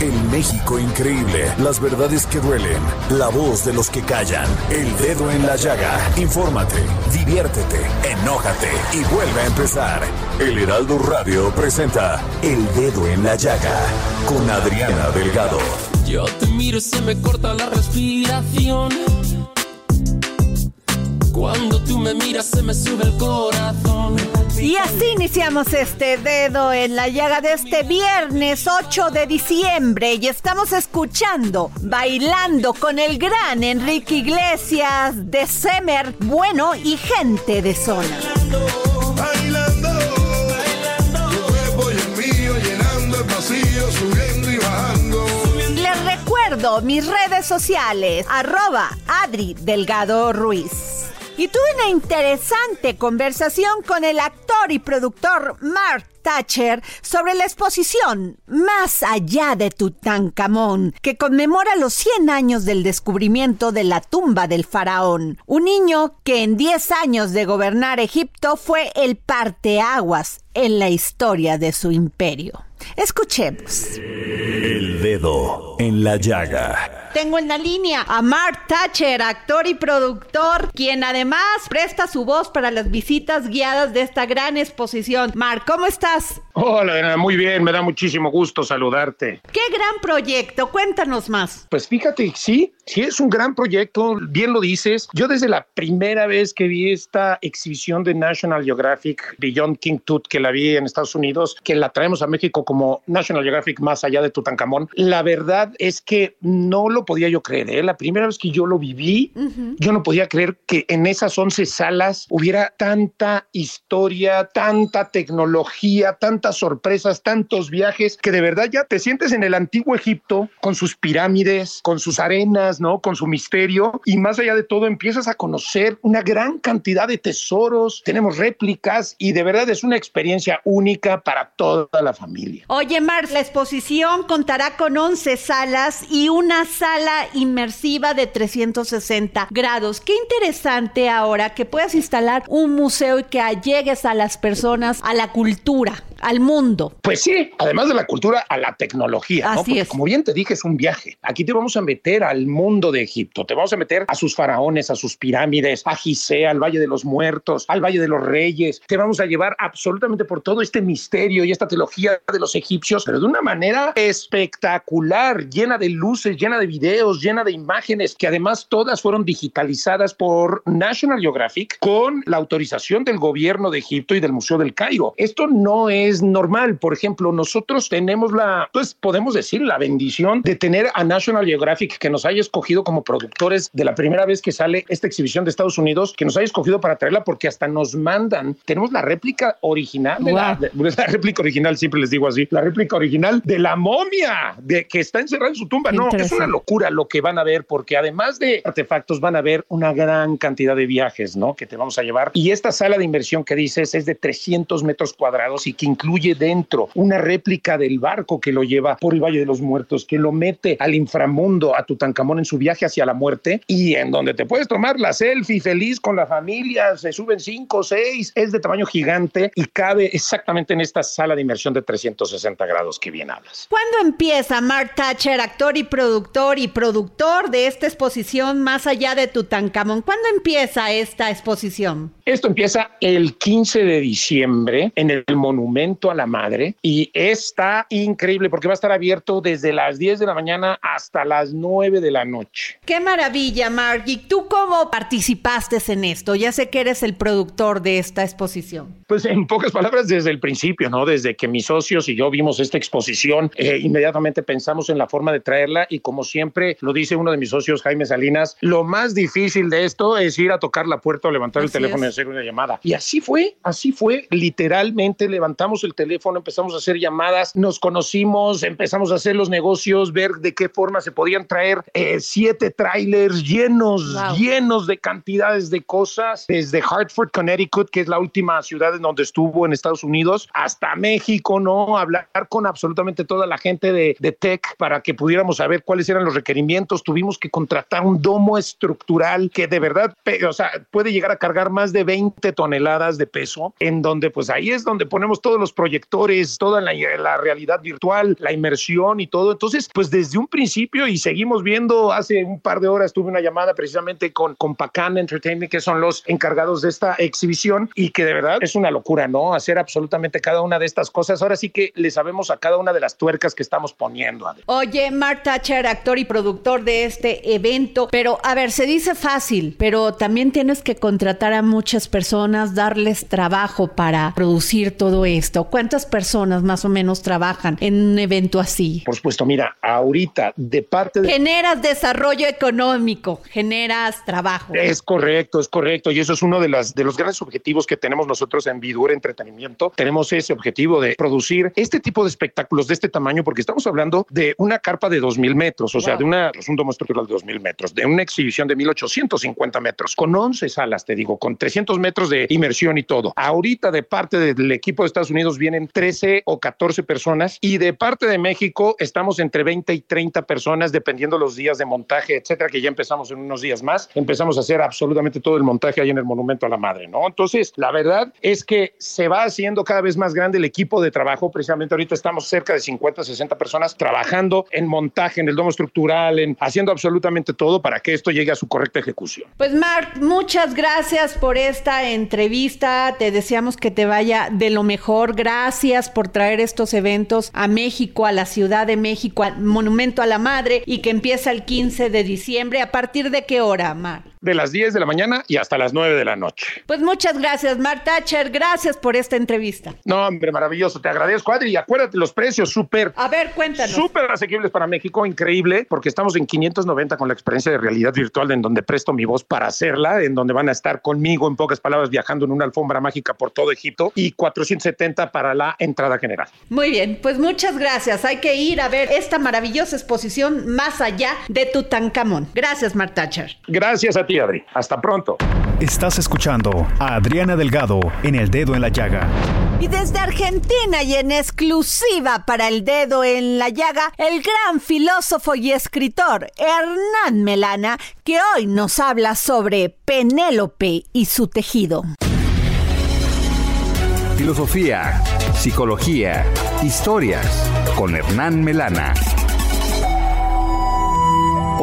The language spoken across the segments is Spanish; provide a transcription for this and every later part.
El México increíble, las verdades que duelen, la voz de los que callan, el dedo en la llaga. Infórmate, diviértete, enójate y vuelve a empezar. El Heraldo Radio presenta El Dedo en la Llaga con Adriana Delgado. Yo te miro y se me corta la respiración. Cuando tú me miras se me sube el corazón. Y así iniciamos este dedo en la llaga de este viernes 8 de diciembre y estamos escuchando, bailando con el gran Enrique Iglesias de Semer, bueno y gente de zona. Bailando, tu cuerpo y el mío llenando el pasillo, subiendo y bajando. Les recuerdo mis redes sociales, arroba Adri Delgado Ruiz. Y tuve una interesante conversación con el actor y productor Mark Thatcher sobre la exposición Más allá de Tutankamón, que conmemora los 100 años del descubrimiento de la tumba del faraón, un niño que en 10 años de gobernar Egipto fue el parteaguas en la historia de su imperio. Escuchemos. El Dedo en la Llaga. Tengo en la línea a Mark Thatcher, actor y productor, quien además presta su voz para las visitas guiadas de esta gran exposición. Mark, ¿cómo estás? Hola, muy bien, me da muchísimo gusto saludarte. ¡Qué gran proyecto! Cuéntanos más. Pues fíjate, sí, sí es un gran proyecto, bien lo dices. Yo desde la primera vez que vi esta exhibición de National Geographic Beyond King Tut, que la vi en Estados Unidos, que la traemos a México como National Geographic más allá de Tutankamón, la verdad es que no lo podía yo creer. ¿eh? La primera vez que yo lo viví, yo no podía creer que en esas 11 salas hubiera tanta historia, tanta tecnología, tantas sorpresas, tantos viajes, que de verdad ya te sientes en el antiguo Egipto con sus pirámides, con sus arenas, ¿no? Con su misterio y más allá de todo empiezas a conocer una gran cantidad de tesoros, tenemos réplicas y de verdad es una experiencia única para toda la familia. Oye, Mar, la exposición contará con 11 salas y una sala inmersiva de 360 grados. Qué interesante ahora que puedas instalar un museo y que allegues a las personas a la cultura Yeah. Al mundo. Pues sí, además de la cultura, a la tecnología. ¿no? Así Porque es. Como bien te dije, es un viaje. Aquí te vamos a meter al mundo de Egipto, te vamos a meter a sus faraones, a sus pirámides, a Gizeh, al Valle de los Muertos, al Valle de los Reyes. Te vamos a llevar absolutamente por todo este misterio y esta teología de los egipcios, pero de una manera espectacular, llena de luces, llena de videos, llena de imágenes, que además todas fueron digitalizadas por National Geographic con la autorización del gobierno de Egipto y del Museo del Cairo. Esto no es normal. Por ejemplo, nosotros tenemos la, pues podemos decir, la bendición de tener a National Geographic que nos haya escogido como productores de la primera vez que sale esta exhibición de Estados Unidos, que nos haya escogido para traerla porque hasta nos mandan, tenemos la réplica original, de la, de- la réplica original, siempre les digo así, la réplica original de la momia de que está encerrada en su tumba. No, es una locura lo que van a ver porque además de artefactos van a ver una gran cantidad de viajes, ¿no? Que te vamos a llevar. Y esta sala de inversión que dices es de 300 metros cuadrados y que incluye dentro una réplica del barco que lo lleva por el Valle de los Muertos, que lo mete al inframundo, a Tutankamón en su viaje hacia la muerte y en donde te puedes tomar la selfie feliz con la familia, se suben cinco seis, es de tamaño gigante y cabe exactamente en esta sala de inversión de 360 grados que bien hablas. ¿Cuándo empieza Mark Thatcher, actor y productor y productor de esta exposición más allá de Tutankamón? ¿Cuándo empieza esta exposición? Esto empieza el 15 de diciembre en el monumento A la Madre y está increíble porque va a estar abierto desde las 10 de la mañana hasta las 9 de la noche. Qué maravilla, Mark. ¿Y tú cómo participaste en esto? Ya sé que eres el productor de esta exposición. Pues en pocas palabras, desde el principio, ¿no? Desde que mis socios y yo vimos esta exposición, eh, inmediatamente pensamos en la forma de traerla y como siempre lo dice uno de mis socios, Jaime Salinas, lo más difícil de esto es ir a tocar la puerta o levantar el teléfono es. y hacer una llamada. Y así fue, así fue, literalmente levantamos el teléfono, empezamos a hacer llamadas, nos conocimos, empezamos a hacer los negocios, ver de qué forma se podían traer eh, siete trailers llenos, Wow. llenos de cantidades de cosas, desde Hartford, Connecticut, que es la última ciudad en donde estuvo en Estados Unidos, hasta México, ¿no? Hablar con absolutamente toda la gente de, de tech para que pudiéramos saber cuáles eran los requerimientos. Tuvimos que contratar un domo estructural que de verdad, o sea, puede llegar a cargar más de 20 toneladas de peso, en donde pues ahí es donde ponemos todos los proyectores, toda la, la realidad virtual, la inmersión y todo. Entonces, pues desde un principio y seguimos viendo, hace un par de horas tuve una llamada precisamente con, con Pacan Entertainment, que son los encargados de esta exhibición y que de verdad es una locura, ¿no? Hacer absolutamente cada una de estas cosas. Ahora sí que le sabemos a cada una de las tuercas que estamos poniendo. Oye, Mark Thatcher, actor y productor de este evento, pero a ver, se dice fácil, pero también tienes que contratar a muchas personas, darles trabajo para producir todo esto. ¿Cuántas personas más o menos trabajan en un evento así? Por supuesto, mira, ahorita de parte de... Generas desarrollo económico, generas trabajo. Es correcto, es correcto. Y eso es uno de, las, de los grandes objetivos que tenemos nosotros en Vidur Entretenimiento. Tenemos ese objetivo de producir este tipo de espectáculos de este tamaño, porque estamos hablando de una carpa de 2.000 metros, o sea, de una, es un domo estructural de 2.000 metros, de una exhibición de 1.850 metros, con 11 salas, te digo, con 300 metros de inmersión y todo. Ahorita de parte del equipo de Estados Unidos vienen 13 o 14 personas y de parte de México estamos entre 20 y 30 personas, dependiendo los días de montaje, etcétera, que ya empezamos en unos días más. Empezamos a hacer absolutamente todo el montaje ahí en el Monumento a la Madre, ¿no? Entonces, la verdad es que se va haciendo cada vez más grande el equipo de trabajo. Precisamente ahorita estamos cerca de 50, 60 personas trabajando en montaje, en el domo estructural, en haciendo absolutamente todo para que esto llegue a su correcta ejecución. Pues Mark, muchas gracias por esta entrevista. Te deseamos que te vaya de lo mejor. Gracias por traer estos eventos a México, a la Ciudad de México, al Monumento a la Madre y que empieza el 15 de diciembre. ¿A partir de qué hora, Mark? De las 10 de la mañana y hasta las 9 de la noche. Pues muchas gracias, Mark Thatcher. Gracias por esta entrevista. No, hombre, maravilloso. Te agradezco, Adri. Y acuérdate, los precios súper A ver, cuéntanos. Súper asequibles para México, increíble, porque estamos en 590 con la experiencia de realidad virtual, en donde presto mi voz para hacerla, en donde van a estar conmigo, en pocas palabras, viajando en una alfombra mágica por todo Egipto, y 470 para la entrada general. Muy bien, pues muchas gracias. Hay que ir a ver esta maravillosa exposición más allá de Tutankamón. Gracias, Mark Thatcher. Gracias a ti, Adri. Hasta pronto. Estás escuchando a Adriana Delgado en El Dedo en la Llaga. Y desde Argentina y en exclusiva para el dedo en la llaga, el gran filósofo y escritor Hernán Melana, que hoy nos habla sobre Penélope y su tejido. Filosofía, psicología, historias con Hernán Melana.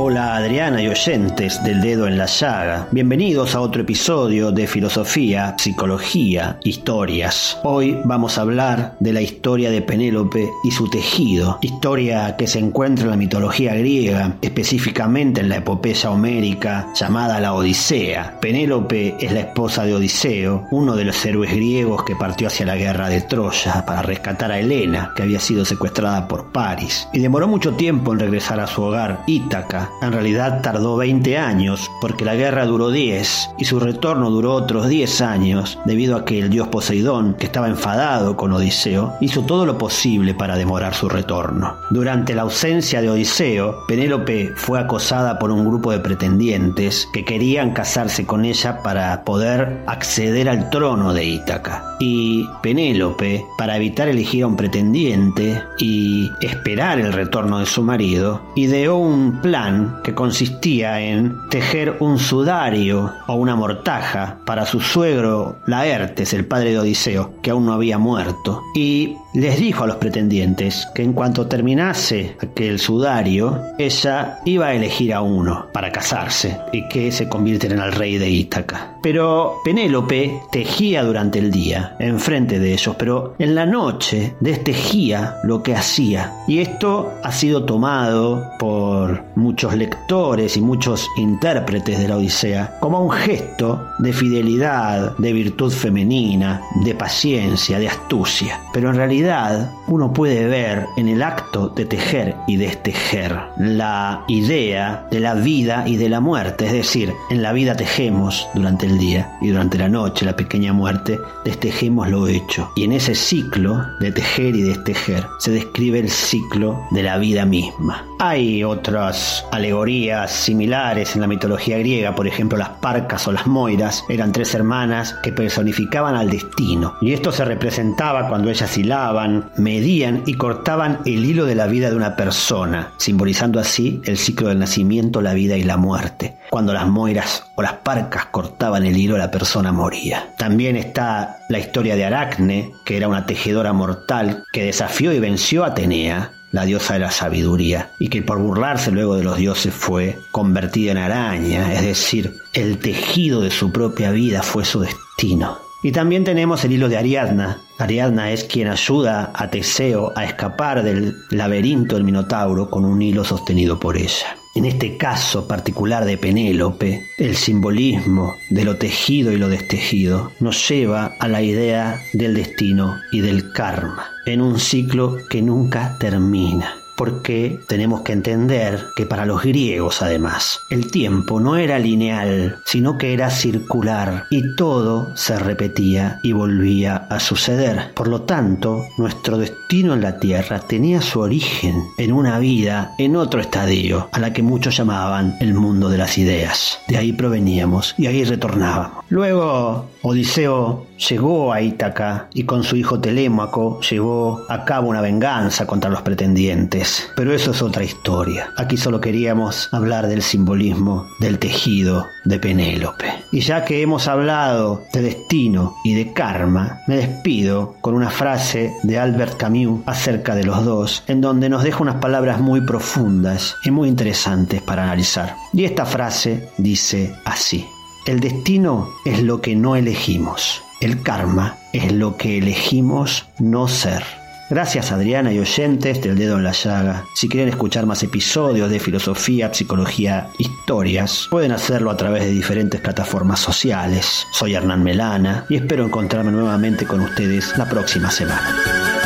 Hola Adriana y oyentes del dedo en la llaga. Bienvenidos a otro episodio de Filosofía, Psicología, Historias. Hoy vamos a hablar de la historia de Penélope y su tejido. Historia que se encuentra en la mitología griega, específicamente en la epopeya homérica llamada la Odisea. Penélope es la esposa de Odiseo, uno de los héroes griegos que partió hacia la guerra de Troya para rescatar a Helena, que había sido secuestrada por Paris. Y demoró mucho tiempo en regresar a su hogar, Ítaca, en realidad tardó 20 años porque la guerra duró 10 y su retorno duró otros 10 años debido a que el dios Poseidón, que estaba enfadado con Odiseo, hizo todo lo posible para demorar su retorno. Durante la ausencia de Odiseo, Penélope fue acosada por un grupo de pretendientes que querían casarse con ella para poder acceder al trono de Ítaca. Y Penélope, para evitar elegir a un pretendiente y esperar el retorno de su marido, ideó un plan que consistía en tejer un sudario o una mortaja para su suegro Laertes, el padre de Odiseo, que aún no había muerto, y les dijo a los pretendientes que en cuanto terminase aquel sudario, ella iba a elegir a uno para casarse y que se convirtiera en el rey de Ítaca. Pero Penélope tejía durante el día, enfrente de ellos, pero en la noche destejía lo que hacía. Y esto ha sido tomado por muchos lectores y muchos intérpretes de la Odisea como un gesto de fidelidad, de virtud femenina, de paciencia, de astucia. Pero en realidad uno puede ver en el acto de tejer y destejer la idea de la vida y de la muerte. Es decir, en la vida tejemos durante el día y durante la noche, la pequeña muerte, destejemos lo hecho. Y en ese ciclo de tejer y destejer se describe el ciclo de la vida misma. Hay otras alegorías similares en la mitología griega, por ejemplo las parcas o las moiras eran tres hermanas que personificaban al destino. Y esto se representaba cuando ellas hilaban, medían y cortaban el hilo de la vida de una persona, simbolizando así el ciclo del nacimiento, la vida y la muerte. Cuando las moiras o las parcas cortaban el hilo, la persona moría. También está la historia de Aracne, que era una tejedora mortal que desafió y venció a Atenea, la diosa de la sabiduría, y que por burlarse luego de los dioses fue convertida en araña, es decir, el tejido de su propia vida fue su destino. Y también tenemos el hilo de Ariadna. Ariadna es quien ayuda a Teseo a escapar del laberinto del Minotauro con un hilo sostenido por ella. En este caso particular de Penélope, el simbolismo de lo tejido y lo destejido nos lleva a la idea del destino y del karma, en un ciclo que nunca termina porque tenemos que entender que para los griegos además el tiempo no era lineal, sino que era circular y todo se repetía y volvía a suceder. Por lo tanto, nuestro destino en la Tierra tenía su origen en una vida en otro estadio, a la que muchos llamaban el mundo de las ideas. De ahí proveníamos y ahí retornábamos. Luego, Odiseo llegó a Ítaca y con su hijo Telémaco llevó a cabo una venganza contra los pretendientes. Pero eso es otra historia. Aquí solo queríamos hablar del simbolismo del tejido de Penélope. Y ya que hemos hablado de destino y de karma, me despido con una frase de Albert Camus acerca de los dos, en donde nos deja unas palabras muy profundas y muy interesantes para analizar. Y esta frase dice así. El destino es lo que no elegimos. El karma es lo que elegimos no ser. Gracias Adriana y oyentes del dedo en la llaga. Si quieren escuchar más episodios de filosofía, psicología, historias, pueden hacerlo a través de diferentes plataformas sociales. Soy Hernán Melana y espero encontrarme nuevamente con ustedes la próxima semana.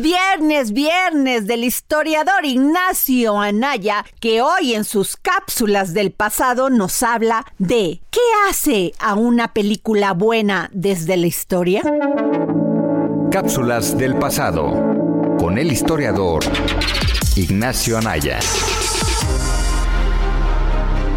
Viernes, viernes del historiador Ignacio Anaya, que hoy en sus cápsulas del pasado nos habla de ¿qué hace a una película buena desde la historia? Cápsulas del pasado con el historiador Ignacio Anaya.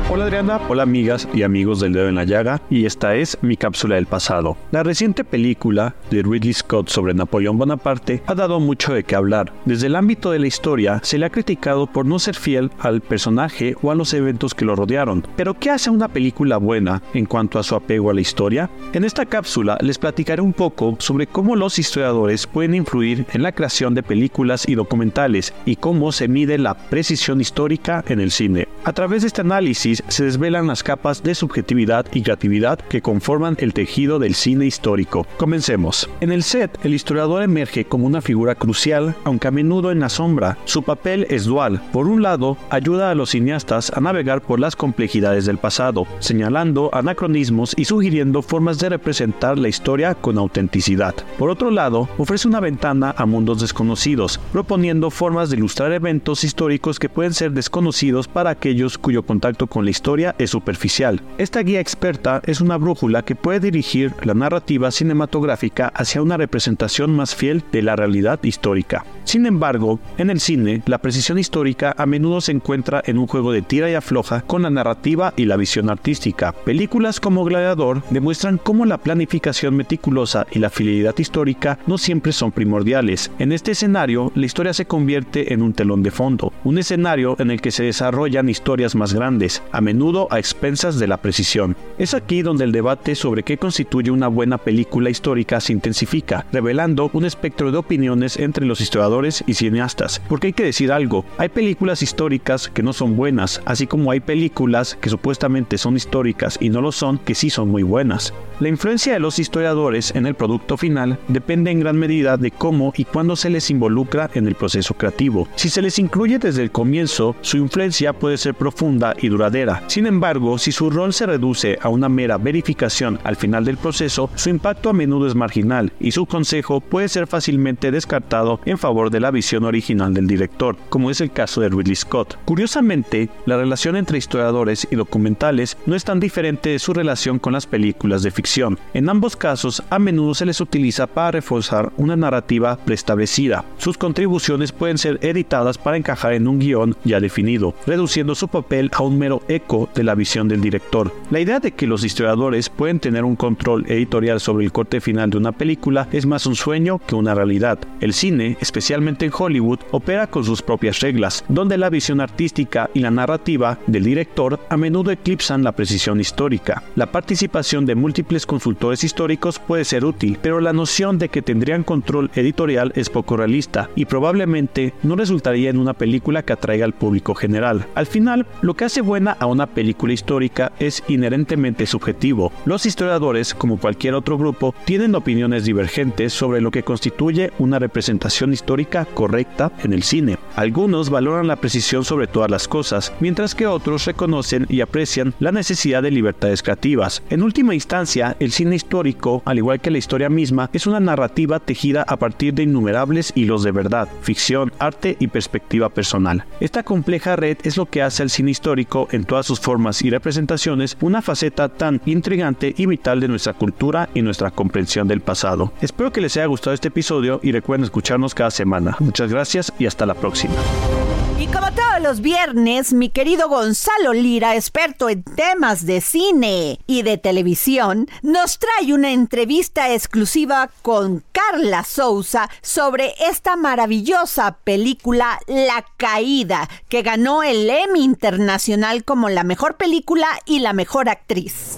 Hola Adriana, hola amigas y amigos del dedo en la llaga y esta es mi cápsula del pasado. La reciente película de Ridley Scott sobre Napoleón Bonaparte ha dado mucho de qué hablar. Desde el ámbito de la historia se le ha criticado por no ser fiel al personaje o a los eventos que lo rodearon. Pero ¿qué hace una película buena en cuanto a su apego a la historia? En esta cápsula les platicaré un poco sobre cómo los historiadores pueden influir en la creación de películas y documentales y cómo se mide la precisión histórica en el cine. A través de este análisis se desvelan las capas de subjetividad y creatividad que conforman el tejido del cine histórico. Comencemos. En el set, el historiador emerge como una figura crucial, aunque a menudo en la sombra. Su papel es dual. Por un lado, ayuda a los cineastas a navegar por las complejidades del pasado, señalando anacronismos y sugiriendo formas de representar la historia con autenticidad. Por otro lado, ofrece una ventana a mundos desconocidos, proponiendo formas de ilustrar eventos históricos que pueden ser desconocidos para aquellos cuyo contacto con la historia es superficial. Esta guía experta es una brújula que puede dirigir la narrativa cinematográfica hacia una representación más fiel de la realidad histórica. Sin embargo, en el cine, la precisión histórica a menudo se encuentra en un juego de tira y afloja con la narrativa y la visión artística. Películas como Gladiador demuestran cómo la planificación meticulosa y la fidelidad histórica no siempre son primordiales. En este escenario, la historia se convierte en un telón de fondo, un escenario en el que se desarrollan historias más grandes. A menudo a expensas de la precisión. Es aquí donde el debate sobre qué constituye una buena película histórica se intensifica, revelando un espectro de opiniones entre los historiadores y cineastas. Porque hay que decir algo, hay películas históricas que no son buenas, así como hay películas que supuestamente son históricas y no lo son que sí son muy buenas. La influencia de los historiadores en el producto final depende en gran medida de cómo y cuándo se les involucra en el proceso creativo. Si se les incluye desde el comienzo, su influencia puede ser profunda y duradera. Sin embargo, si su rol se reduce a una mera verificación al final del proceso, su impacto a menudo es marginal y su consejo puede ser fácilmente descartado en favor de la visión original del director, como es el caso de Ridley Scott. Curiosamente, la relación entre historiadores y documentales no es tan diferente de su relación con las películas de ficción. En ambos casos, a menudo se les utiliza para reforzar una narrativa preestablecida. Sus contribuciones pueden ser editadas para encajar en un guion ya definido, reduciendo su papel a un mero eco de la visión del director. La idea de que los historiadores pueden tener un control editorial sobre el corte final de una película es más un sueño que una realidad. El cine, especialmente en Hollywood, opera con sus propias reglas, donde la visión artística y la narrativa del director a menudo eclipsan la precisión histórica. La participación de múltiples consultores históricos puede ser útil, pero la noción de que tendrían control editorial es poco realista y probablemente no resultaría en una película que atraiga al público general. Al final, lo que hace buena una película histórica es inherentemente subjetivo. Los historiadores, como cualquier otro grupo, tienen opiniones divergentes sobre lo que constituye una representación histórica correcta en el cine. Algunos valoran la precisión sobre todas las cosas, mientras que otros reconocen y aprecian la necesidad de libertades creativas. En última instancia, el cine histórico, al igual que la historia misma, es una narrativa tejida a partir de innumerables hilos de verdad, ficción, arte y perspectiva personal. Esta compleja red es lo que hace al cine histórico en todas sus formas y representaciones una faceta tan intrigante y vital de nuestra cultura y nuestra comprensión del pasado. Espero que les haya gustado este episodio y recuerden escucharnos cada semana. Muchas gracias y hasta la próxima. Y como todos los viernes, mi querido Gonzalo Lira, experto en temas de cine y de televisión, nos trae una entrevista exclusiva con Carla Souza sobre esta maravillosa película La Caída, que ganó el Emmy Internacional como la mejor película y la mejor actriz.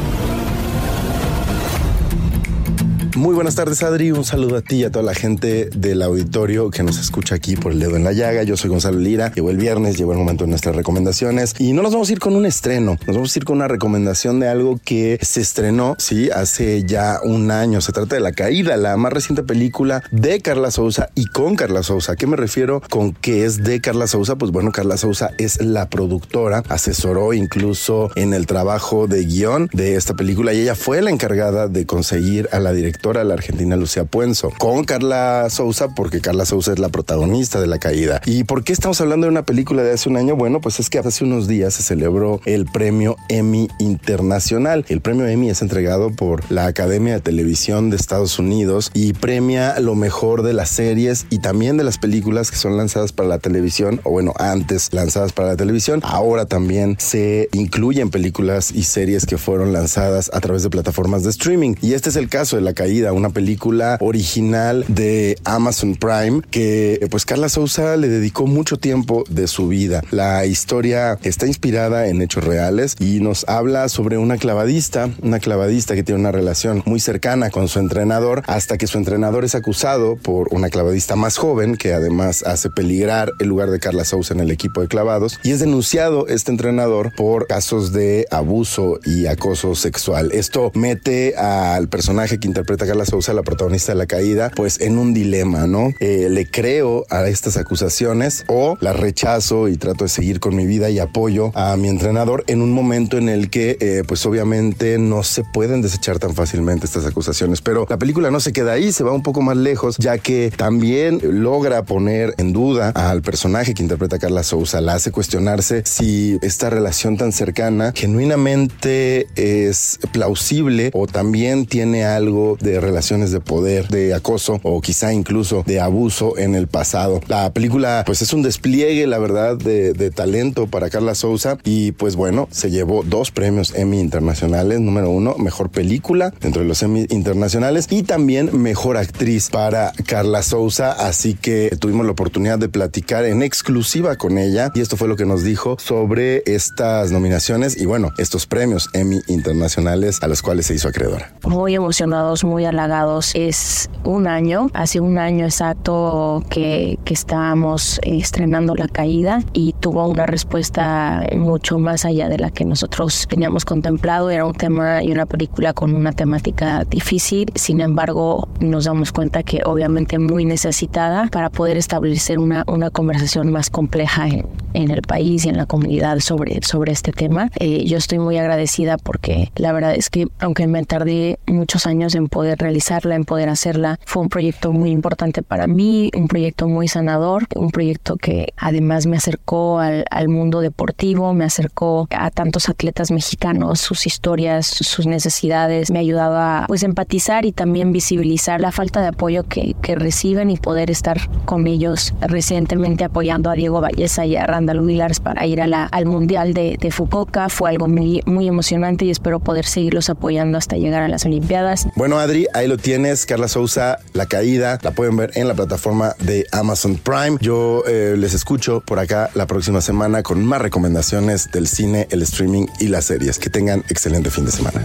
Muy buenas tardes, Adri. Un saludo a ti y a toda la gente del auditorio que nos escucha aquí por el dedo en la llaga. Yo soy Gonzalo Lira. Llegó el viernes, llegó el momento de nuestras recomendaciones y no nos vamos a ir con un estreno. Nos vamos a ir con una recomendación de algo que se estrenó, sí, hace ya un año. Se trata de La Caída, la más reciente película de Carla Souza y con Carla Souza. ¿A qué me refiero con que es de Carla Souza? Pues bueno, Carla Souza es la productora, asesoró incluso en el trabajo de guion de esta película y ella fue la encargada de conseguir a la directora la argentina Lucía Puenzo, con Carla Souza, porque Carla Souza es la protagonista de La Caída. ¿Y por qué estamos hablando de una película de hace un año? Bueno, pues es que hace unos días se celebró el premio Emmy Internacional. El premio Emmy es entregado por la Academia de Televisión de Estados Unidos y premia lo mejor de las series y también de las películas que son lanzadas para la televisión, o bueno, antes lanzadas para la televisión. Ahora también se incluyen películas y series que fueron lanzadas a través de plataformas de streaming. Y este es el caso de La Caída una película original de Amazon Prime que pues Carla Souza le dedicó mucho tiempo de su vida. La historia está inspirada en hechos reales y nos habla sobre una clavadista, una clavadista que tiene una relación muy cercana con su entrenador hasta que su entrenador es acusado por una clavadista más joven que además hace peligrar el lugar de Carla Souza en el equipo de clavados y es denunciado este entrenador por casos de abuso y acoso sexual. Esto mete al personaje que interpreta Carla Sousa, la protagonista de la caída, pues en un dilema, ¿no? Eh, le creo a estas acusaciones o las rechazo y trato de seguir con mi vida y apoyo a mi entrenador en un momento en el que, eh, pues obviamente no se pueden desechar tan fácilmente estas acusaciones. Pero la película no se queda ahí, se va un poco más lejos, ya que también logra poner en duda al personaje que interpreta Carla Sousa, la hace cuestionarse si esta relación tan cercana genuinamente es plausible o también tiene algo de de relaciones de poder, de acoso o quizá incluso de abuso en el pasado. La película pues es un despliegue, la verdad, de, de talento para Carla Souza y pues bueno, se llevó dos premios Emmy internacionales. Número uno, mejor película dentro de los Emmy internacionales y también mejor actriz para Carla Souza. Así que tuvimos la oportunidad de platicar en exclusiva con ella y esto fue lo que nos dijo sobre estas nominaciones y bueno, estos premios Emmy internacionales a los cuales se hizo acreedora. Muy emocionados, muy halagados. Es un año, hace un año exacto que, que estábamos estrenando La Caída y tuvo una respuesta mucho más allá de la que nosotros teníamos contemplado. Era un tema y una película con una temática difícil, sin embargo nos damos cuenta que obviamente muy necesitada para poder establecer una, una conversación más compleja en, en el país y en la comunidad sobre, sobre este tema. Eh, yo estoy muy agradecida porque la verdad es que aunque me tardé muchos años en poder realizarla, en poder hacerla, fue un proyecto muy importante para mí, un proyecto muy sanador, un proyecto que además me acercó al, al mundo deportivo, me acercó a tantos atletas mexicanos, sus historias, sus necesidades, me ha ayudado a pues empatizar y también visibilizar la falta de apoyo que, que reciben y poder estar con ellos recientemente apoyando a Diego Valleza y a Randall Willars para ir a la, al Mundial de, de Fukuoka. Fue algo muy, muy emocionante y espero poder seguirlos apoyando hasta llegar a las Olimpiadas. Bueno, Adri, ahí lo tienes. Carla Souza, La Caída, la pueden ver en la plataforma de Amazon Prime. Yo eh, les escucho por acá la próxima semana con más recomendaciones del cine, el streaming y las series. Que tengan excelente fin de semana.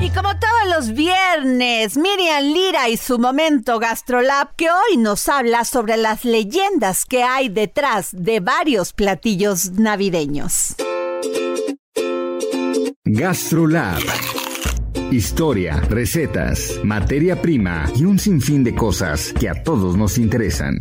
Y como todos los viernes, Miriam Lira y su momento Gastrolab, que hoy nos habla sobre las leyendas que hay detrás de varios platillos navideños. Gastrolab. Historia, recetas, materia prima y un sinfín de cosas que a todos nos interesan.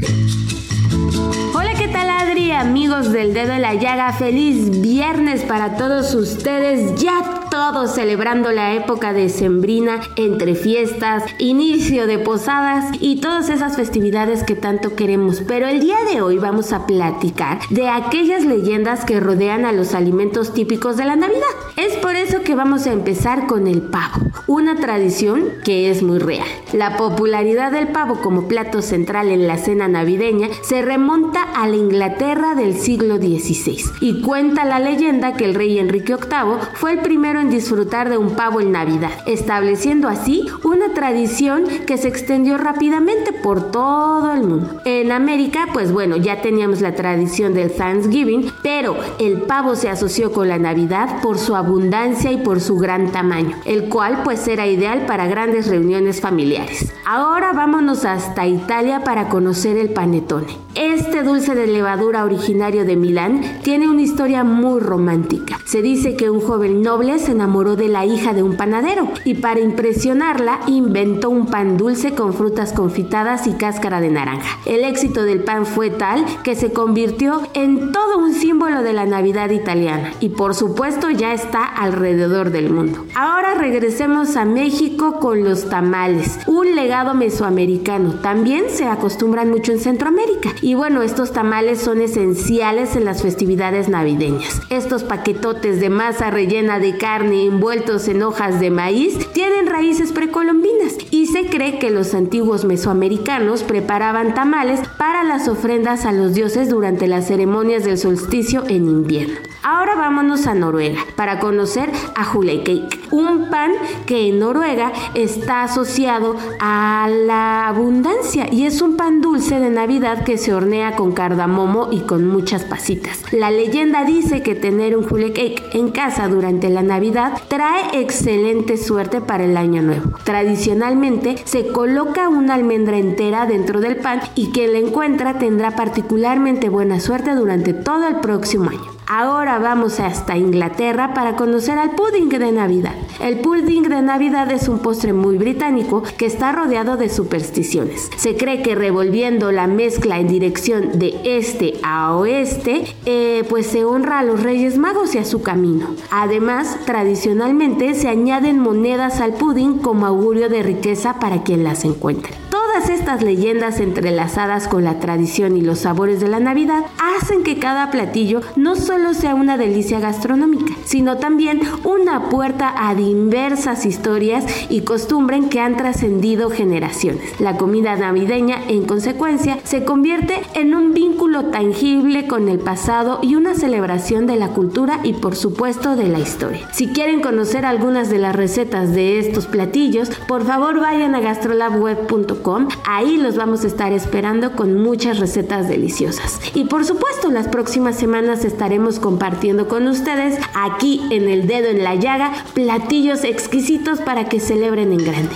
Hola, ¿qué tal Adri? Amigos del dedo en la llaga, feliz viernes para todos ustedes. Ya todos celebrando la época de Sembrina entre fiestas, inicio de posadas y todas esas festividades que tanto queremos. Pero el día de hoy vamos a platicar de aquellas leyendas que rodean a los alimentos típicos de la Navidad. Es por eso que vamos a empezar con el pavo, una tradición que es muy real. La popularidad del pavo como plato central en la cena navideña se remonta a la Inglaterra del siglo XVI y cuenta la leyenda que el rey Enrique VIII fue el primero en disfrutar de un pavo en Navidad, estableciendo así una tradición que se extendió rápidamente por todo el mundo. En América, pues bueno, ya teníamos la tradición del Thanksgiving, pero el pavo se asoció con la Navidad por su abundancia y por su gran tamaño, el cual pues era ideal para grandes reuniones familiares. Ahora vámonos hasta Italia para conocer el panetone. Este dulce de levadura originario de Milán tiene una historia muy romántica. Se dice que un joven noble se enamoró de la hija de un panadero y para impresionarla inventó un pan dulce con frutas confitadas y cáscara de naranja. El éxito del pan fue tal que se convirtió en todo un símbolo de la Navidad italiana y por supuesto ya está alrededor del mundo. Ahora regresemos a México con los tamales, un legado mesoamericano. También se acostumbran mucho en Centroamérica y bueno, estos tamales son esenciales en las festividades navideñas. Estos paquetotes de masa rellena de carne envueltos en hojas de maíz tienen raíces precolombinas y se cree que los antiguos mesoamericanos preparaban tamales para las ofrendas a los dioses durante las ceremonias del solsticio en invierno. Ahora vámonos a Noruega para conocer a Hule Cake, un pan que en Noruega está asociado a la abundancia y es un pan dulce de Navidad que se hornea con cardamomo y con muchas pasitas. La leyenda dice que tener un Hule Cake en casa durante la Navidad trae excelente suerte para el año nuevo. Tradicionalmente se coloca una almendra entera dentro del pan y quien la encuentra tendrá particularmente buena suerte durante todo el próximo año. Ahora vamos hasta Inglaterra para conocer al pudding de Navidad. El pudding de Navidad es un postre muy británico que está rodeado de supersticiones. Se cree que revolviendo la mezcla en dirección de este a oeste, eh, pues se honra a los Reyes Magos y a su camino. Además, tradicionalmente se añaden monedas al pudding como augurio de riqueza para quien las encuentre estas leyendas entrelazadas con la tradición y los sabores de la Navidad hacen que cada platillo no solo sea una delicia gastronómica, sino también una puerta a diversas historias y costumbres que han trascendido generaciones. La comida navideña, en consecuencia, se convierte en un vínculo tangible con el pasado y una celebración de la cultura y por supuesto de la historia. Si quieren conocer algunas de las recetas de estos platillos, por favor vayan a gastrolabweb.com, ahí los vamos a estar esperando con muchas recetas deliciosas. Y por supuesto, las próximas semanas estaremos compartiendo con ustedes aquí en el dedo en la llaga platillos exquisitos para que celebren en grande.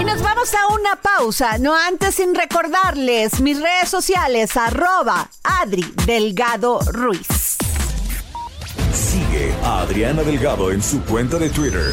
Y nos vamos a una pausa, no antes sin recordarles mis redes sociales, arroba Adri Delgado Ruiz. Sigue a Adriana Delgado en su cuenta de Twitter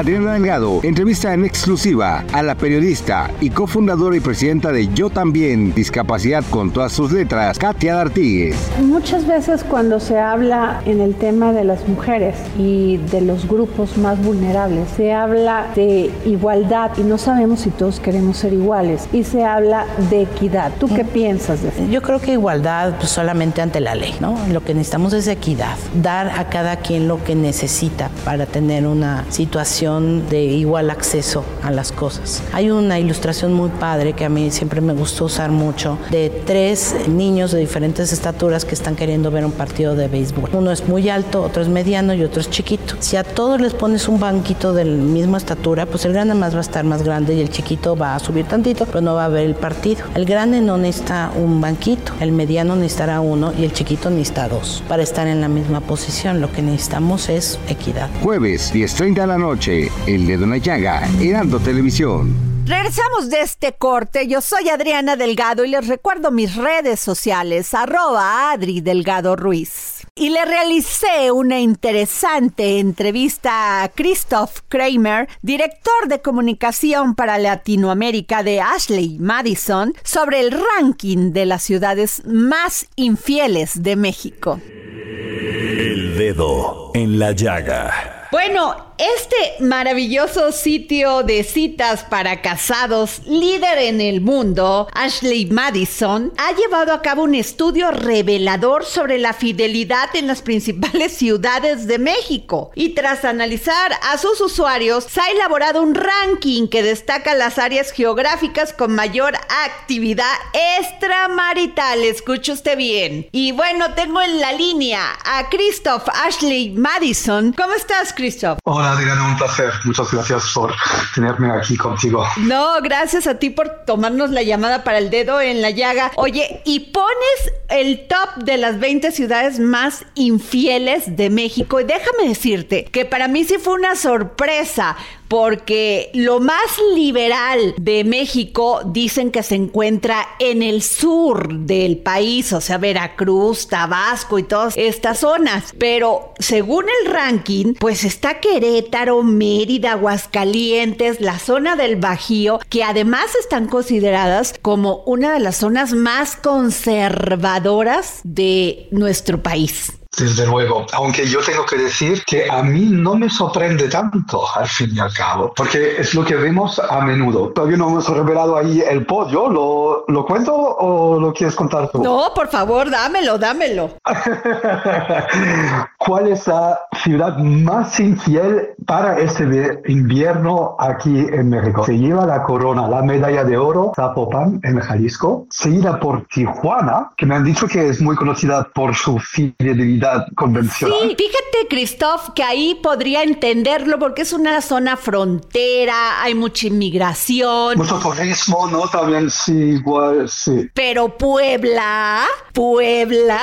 Adriana Delgado entrevista en exclusiva a la periodista y cofundadora y presidenta de Yo También, Discapacidad con todas sus letras, Katia Artigues. Muchas veces cuando se habla en el tema de las mujeres y de los grupos más vulnerables, se habla de igualdad y no sabemos si todos queremos ser iguales y se habla de equidad. ¿Tú qué piensas de eso? Yo creo que igualdad pues, solamente ante la ley, ¿no? Lo que necesitamos es equidad, dar a cada quien lo que necesita para tener una situación de igual acceso a las cosas. Hay una ilustración muy padre que a mí siempre me gustó usar mucho de tres niños de diferentes estaturas que están queriendo ver un partido de béisbol. Uno es muy alto, otro es mediano y otro es chiquito. Si a todos les pones un banquito de la misma estatura, pues el grande más va a estar más grande y el chiquito va a subir tantito, pero no va a ver el partido. El grande no necesita un banquito, el mediano necesitará uno y el chiquito necesita dos para estar en la misma posición. Lo que necesitamos es equidad. Jueves, 10.30 de la noche, El Dedo en la Llaga, Heraldo Televisión. Regresamos de este corte. Yo soy Adriana Delgado y les recuerdo mis redes sociales, arroba Adri Delgado Ruiz. Y le realicé una interesante entrevista a Christoph Kramer, director de comunicación para Latinoamérica de Ashley Madison, sobre el ranking de las ciudades más infieles de México. El Dedo en la Llaga. Bueno, este maravilloso sitio de citas para casados, líder en el mundo, Ashley Madison, ha llevado a cabo un estudio revelador sobre la fidelidad en las principales ciudades de México. Y tras analizar a sus usuarios, se ha elaborado un ranking que destaca las áreas geográficas con mayor actividad extramarital. Escuche usted bien. Y bueno, tengo en la línea a Christoph Ashley Madison. ¿Cómo estás, Christoph? Hola, Adriana, un placer. Muchas gracias por tenerme aquí contigo. No, gracias a ti por tomarnos la llamada para el dedo en la llaga. Oye, y pones el top de las 20 ciudades más infieles de México. Y déjame decirte que para mí sí fue una sorpresa porque lo más liberal de México dicen que se encuentra en el sur del país, o sea, Veracruz, Tabasco y todas estas zonas. Pero según el ranking, pues está Querétaro, Mérida, Aguascalientes, la zona del Bajío, que además están consideradas como una de las zonas más conservadoras de nuestro país. Desde luego. Aunque yo tengo que decir que a mí no me sorprende tanto, al fin y al cabo, porque es lo que vemos a menudo. Todavía no hemos revelado ahí el pollo. ¿Lo, lo cuento o lo quieres contar tú? No, por favor, dámelo, dámelo. ¿Cuál es la ciudad más infiel para este invierno aquí en México? Se lleva la corona, la medalla de oro, Zapopan, en Jalisco. Seguida por Tijuana, que me han dicho que es muy conocida por su fidelidad convencional. Sí, fíjate, Christoph, que ahí podría entenderlo porque es una zona frontera, hay mucha inmigración. Mucho turismo, ¿no? También sí, igual, sí. Pero Puebla, Puebla.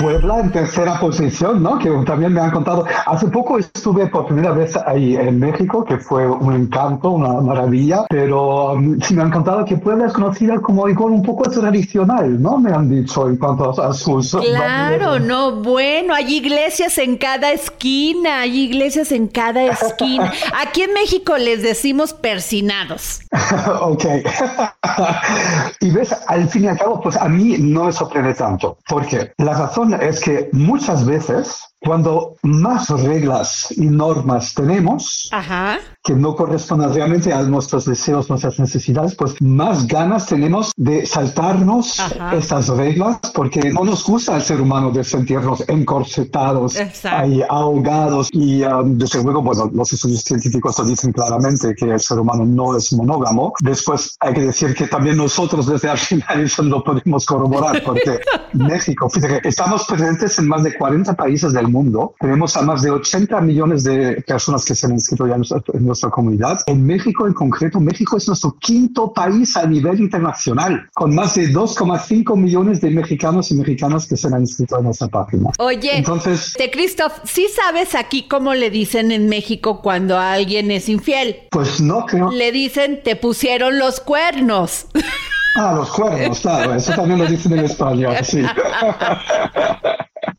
Puebla en tercera posición, ¿no? Que también me han contado. Hace poco estuve por primera vez ahí en México, que fue un encanto, una maravilla, pero um, sí me han contado que Puebla es conocida como igual un poco tradicional, ¿no? Me han dicho en cuanto a sus... Claro, no, bueno, hay iglesias en cada esquina, hay iglesias en cada esquina. Aquí en México les decimos persinados. ok. y ves, al fin y al cabo, pues a mí no me sorprende tanto, porque la razón es que muchas veces cuando más reglas y normas tenemos que no corresponden realmente a nuestros deseos, nuestras necesidades, pues más ganas tenemos de saltarnos estas reglas porque no nos gusta al ser humano de sentirnos encorsetados, ahí, ahogados. Y um, desde luego, bueno, los estudios científicos lo dicen claramente que el ser humano no es monógamo. Después hay que decir que también nosotros desde final eso lo podemos corroborar porque México, fíjate, estamos presentes en más de 40 países del mundo. Tenemos a más de 80 millones de personas que se han inscrito ya en nuestra, comunidad. En México en concreto, México es nuestro quinto país a nivel internacional, con más de 2,5 millones de mexicanos y mexicanas que se han inscrito en nuestra página. Oye, entonces, te Christoph, ¿sí sabes aquí cómo le dicen en México cuando alguien es infiel? Pues no creo. Le dicen, te pusieron los cuernos. Ah, los cuernos, claro, eso también lo dicen en español, sí.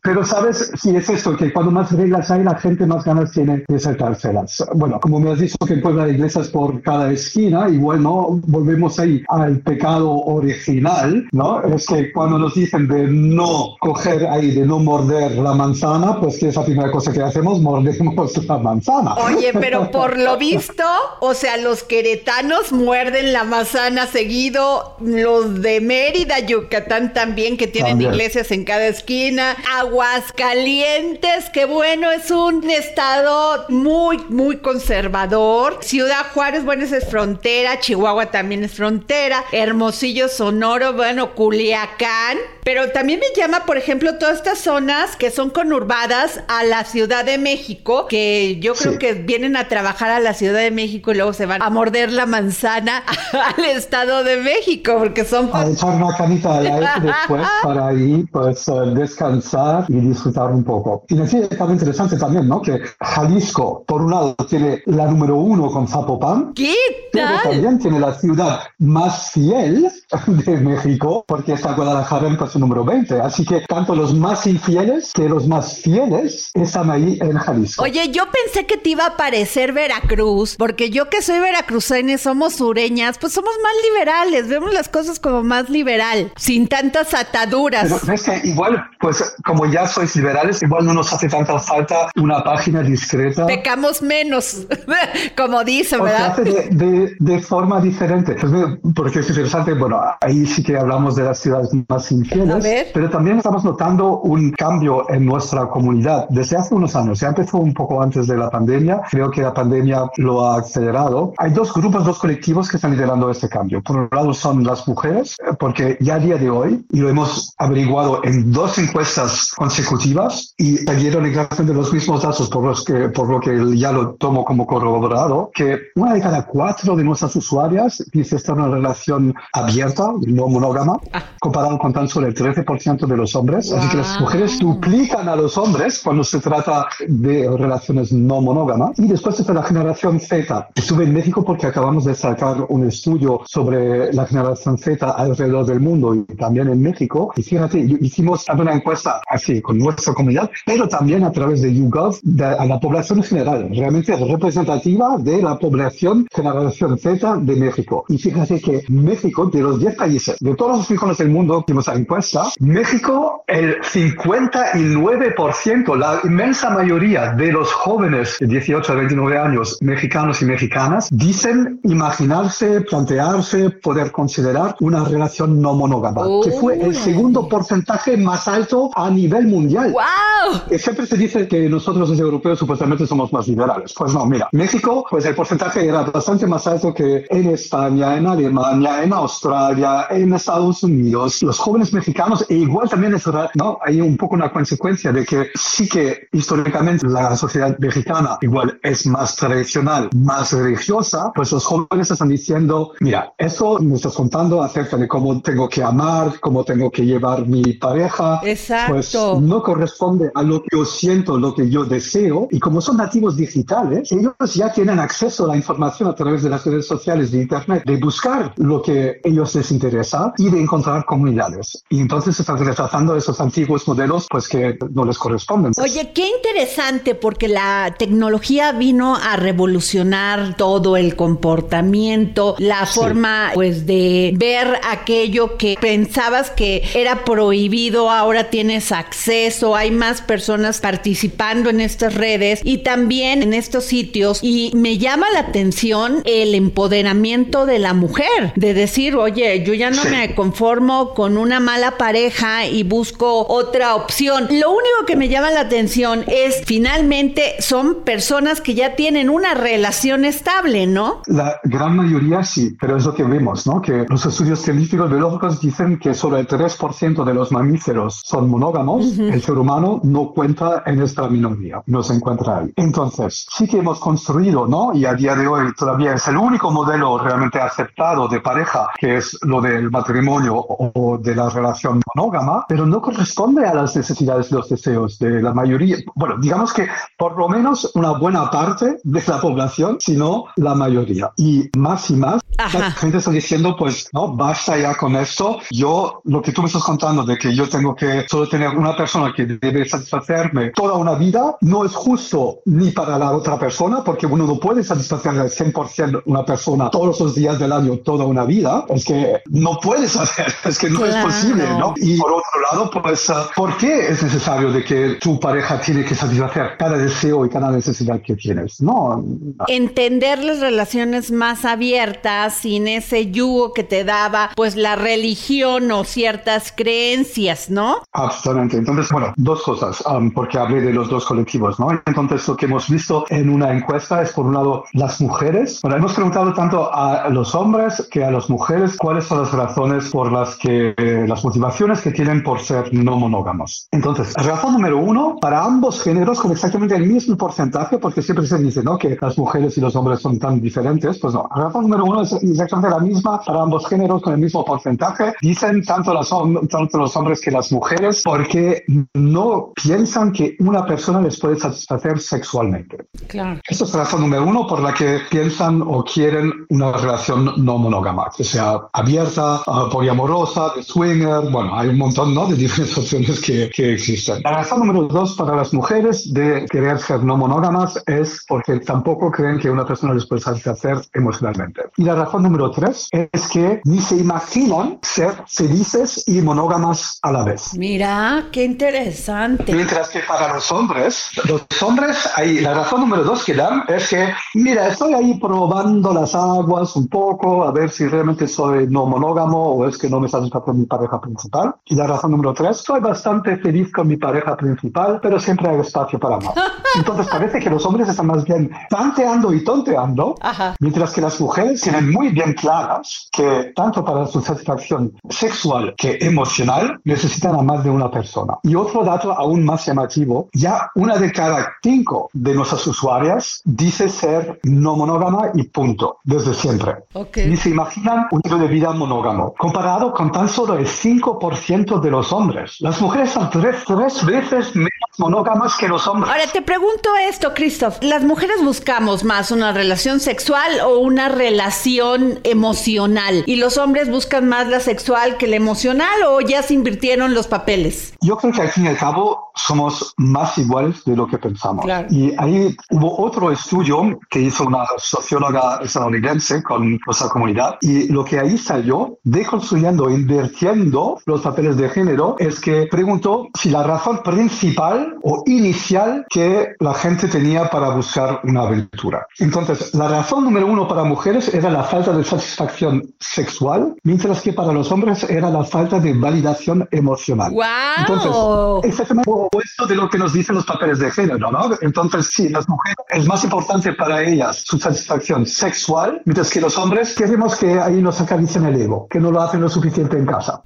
Pero sabes, si es esto, que cuando más reglas hay, la gente más ganas tiene de saltárselas. Bueno, como me has dicho que en Puebla hay iglesias por cada esquina, igual no volvemos ahí al pecado original, ¿no? Es que cuando nos dicen de no coger ahí, de no morder la manzana, pues que es la primera cosa que hacemos, mordemos la manzana. Oye, pero por lo visto, o sea, los queretanos muerden la manzana seguido, los de Mérida, Yucatán también, que tienen iglesias en cada esquina, Aguascalientes, que bueno, es un estado muy, muy conservador. Ciudad Juárez, bueno, es frontera. Chihuahua también es frontera. Hermosillo, Sonoro, bueno, Culiacán. Pero también me llama, por ejemplo, todas estas zonas que son conurbadas a la Ciudad de México, que yo creo que vienen a trabajar a la Ciudad de México y luego se van a morder la manzana al Estado de México, porque son... A echar una canita al aire después para ahí, pues, eh, descansar y disfrutar un poco. Y decir, es interesante también, ¿no? Que Jalisco, por un lado, tiene la número uno con Zapopan. ¿Qué Pero también tiene la ciudad más fiel de México, porque está Guadalajara en puesto número 20. Así que tanto los más infieles que los más fieles están ahí en Jalisco. Oye, yo pensé que te iba a parecer Veracruz, porque yo que soy veracruzana somos sureñas, pues somos más liberales, vemos las cosas como más liberal, sin tantas ataduras. Pero es que igual, pues como ya sois liberales, igual no nos hace tanta falta una página discreta. Pecamos menos, como dicen, o ¿verdad? Se hace de, de, forma diferente. Pues, porque es interesante, bueno, ahí sí que hablamos de las ciudades más infieles, pero también estamos notando un cambio en nuestra comunidad desde hace unos años. Ya empezó un poco antes de la pandemia, creo que la pandemia lo ha acelerado. Hay dos grupos, dos colectivos que están liderando este cambio. Por un lado son las mujeres, porque ya a día de hoy, y lo hemos averiguado en dos encuestas consecutivas y salieron exactamente los mismos datos por, los que, por lo que ya lo tomo como corroborado, que una de cada cuatro de nuestras usuarias dice estar en una relación abierta, no monógama, comparado con tan solo el 13% de los hombres. Así que las mujeres duplican a los hombres cuando se trata de relaciones no monógamas. Y después está la generación Z. Estuve en México porque acabamos de sacar un estudio sobre la generación Z alrededor del mundo y también en México. Y fíjate, hicimos una encuesta así con nuestra comunidad, pero también a través de YouGov a la población en general, realmente representativa de la población generación Z de México. Y fíjate que México, de los 10 países, de todos los rincones del mundo, hicimos la encuesta, México, el 59%, la inmensa mayoría de los jóvenes de 18 a 29 años, mexicanos y mexicanas, dicen imaginarse, plantearse, poder considerar una relación no monógama, que fue el segundo porcentaje más alto a nivel mundial. ¡Wow! Siempre se dice que nosotros los europeos supuestamente somos más liberales. Pues no, mira, México, pues el porcentaje era bastante más alto que en España, en Alemania, en Australia, en Estados Unidos. Los jóvenes mexicanos, e igual también es, ¿no? Hay un poco una consecuencia de que sí que históricamente la sociedad mexicana igual es más tradicional, más religiosa, pues los jóvenes están diciendo, mira, eso me estás contando acerca de cómo tengo que amar, cómo tengo que llevar mi pareja. Exacto. Pues no corresponde a lo que yo siento, lo que yo deseo. Y como son nativos digitales, ellos ya tienen acceso a la información a través de las redes sociales, de Internet, de buscar lo que ellos les interesa y de encontrar comunidades. Y entonces están rechazando esos antiguos modelos pues que no les corresponden. Oye, qué interesante porque la tecnología vino a revolucionar todo el comportamiento, la forma pues de ver aquello que pensabas que era prohibido, ahora tienes acceso, hay más personas participando en estas redes y también en estos sitios y me llama la atención el empoderamiento de la mujer, de decir, oye, yo ya no me conformo con una mala pareja y busco otra opción. Lo único que me llama la atención es finalmente son personas que ya tienen una relación estable, ¿no? La gran mayoría sí, pero es lo que vemos, ¿no? Que los estudios científicos biológicos dicen que solo el 3% de los mamíferos son monógamos. El ser humano no cuenta en esta minoría, no se encuentra ahí. Entonces, sí que hemos construido, ¿no? Y a día de hoy todavía es el único modelo realmente aceptado de pareja, que es lo del matrimonio o de la relación monógama, pero no corresponde a las necesidades y los deseos de la mayoría. Bueno, digamos que por lo menos una buena parte de la población, sino la mayoría. Y más y más, la gente está diciendo, pues, no, basta ya con esto. Yo, lo que tú me estás contando de que yo tengo que solo tener una persona que debe satisfacerme toda una vida, no es justo ni para la otra persona, porque uno no puede satisfacer al 100% una persona todos los días del año, toda una vida. Es que no puedes hacer, es que no es posible, ¿no? Y por otro lado, pues, uh, ¿por qué es necesario de que tu pareja tiene que satisfacer cada deseo y cada necesidad que tienes? No. Entender las relaciones más abiertas, sin ese yugo que te daba, pues, la religión o ciertas creencias, ¿no? Absolutamente. Entonces, bueno, dos cosas, um, porque hablé de los dos colectivos, ¿no? Entonces, lo que hemos visto en una encuesta es, por un lado, las mujeres. Bueno, hemos preguntado tanto a los hombres que a las mujeres cuáles son las razones por las que, eh, las motivaciones que tienen por ser no monógamos. Entonces, razón número uno, para ambos géneros con exactamente el mismo porcentaje, porque siempre se dice, ¿no? Que las mujeres y los hombres son tan diferentes, pues no. Razón número uno es exactamente la misma para ambos géneros con el mismo porcentaje. Dicen tanto, las, tanto los hombres que las mujeres porque no piensan que una persona les puede satisfacer sexualmente. Claro. Esa es razón número uno por la que piensan o quieren una relación no monógama, que sea abierta, uh, poliamorosa, de swinger, bueno, hay un montón ¿no? de diferentes opciones que, que, existen. La razón número dos para las mujeres de querer ser no monógamas es porque tampoco creen que una persona les puede satisfacer emocionalmente. Y la razón número tres es que ni se imaginan ser felices y monógamas a la vez. Mira, qué interesante. Mientras que para los hombres, los hombres, ahí, la razón número dos que dan es que, mira, estoy ahí probando las aguas un poco, a ver si realmente soy no monógamo o es que no me satisface mi pareja principal. Y la razón número tres, soy bastante feliz con mi pareja principal, pero siempre hay espacio para más. Entonces parece que los hombres están más bien tanteando y tonteando, Ajá. mientras que las mujeres tienen muy bien claras que tanto para su satisfacción sexual que emocional necesitan a más de una persona. Y otro dato aún más llamativo, ya una de cada cinco de nuestras usuarias dice ser no monógama y punto, desde siempre. Okay. Ni se imaginan un estilo de vida monógamo, comparado con tan solo el 5% de los hombres. Las mujeres son tres, tres veces menos monógamas que los hombres. Ahora te pregunto esto, Christoph. ¿Las mujeres buscamos más una relación sexual o una relación emocional? ¿Y los hombres buscan más la sexual que la emocional o ya se invirtieron los papeles? Yo creo que al fin y al cabo somos más iguales de lo que pensamos. Claro. Y ahí hubo otro estudio que hizo una socióloga estadounidense con nuestra comunidad y lo que ahí salió, deconstruyendo invirtiendo los papeles de género es que preguntó si la razón principal o inicial que la gente tenía para buscar una aventura. Entonces, la razón número uno para mujeres era la falta de satisfacción sexual, mientras que para los hombres era la falta de validación emocional. ¡Wow! Entonces, ese es el opuesto de lo que nos dicen los papeles de género, ¿no? Entonces, sí, las mujeres es más importante para ellas su satisfacción sexual, mientras que los hombres queremos que ahí nos acaricien el ego, que no lo hacen lo suficiente en casa.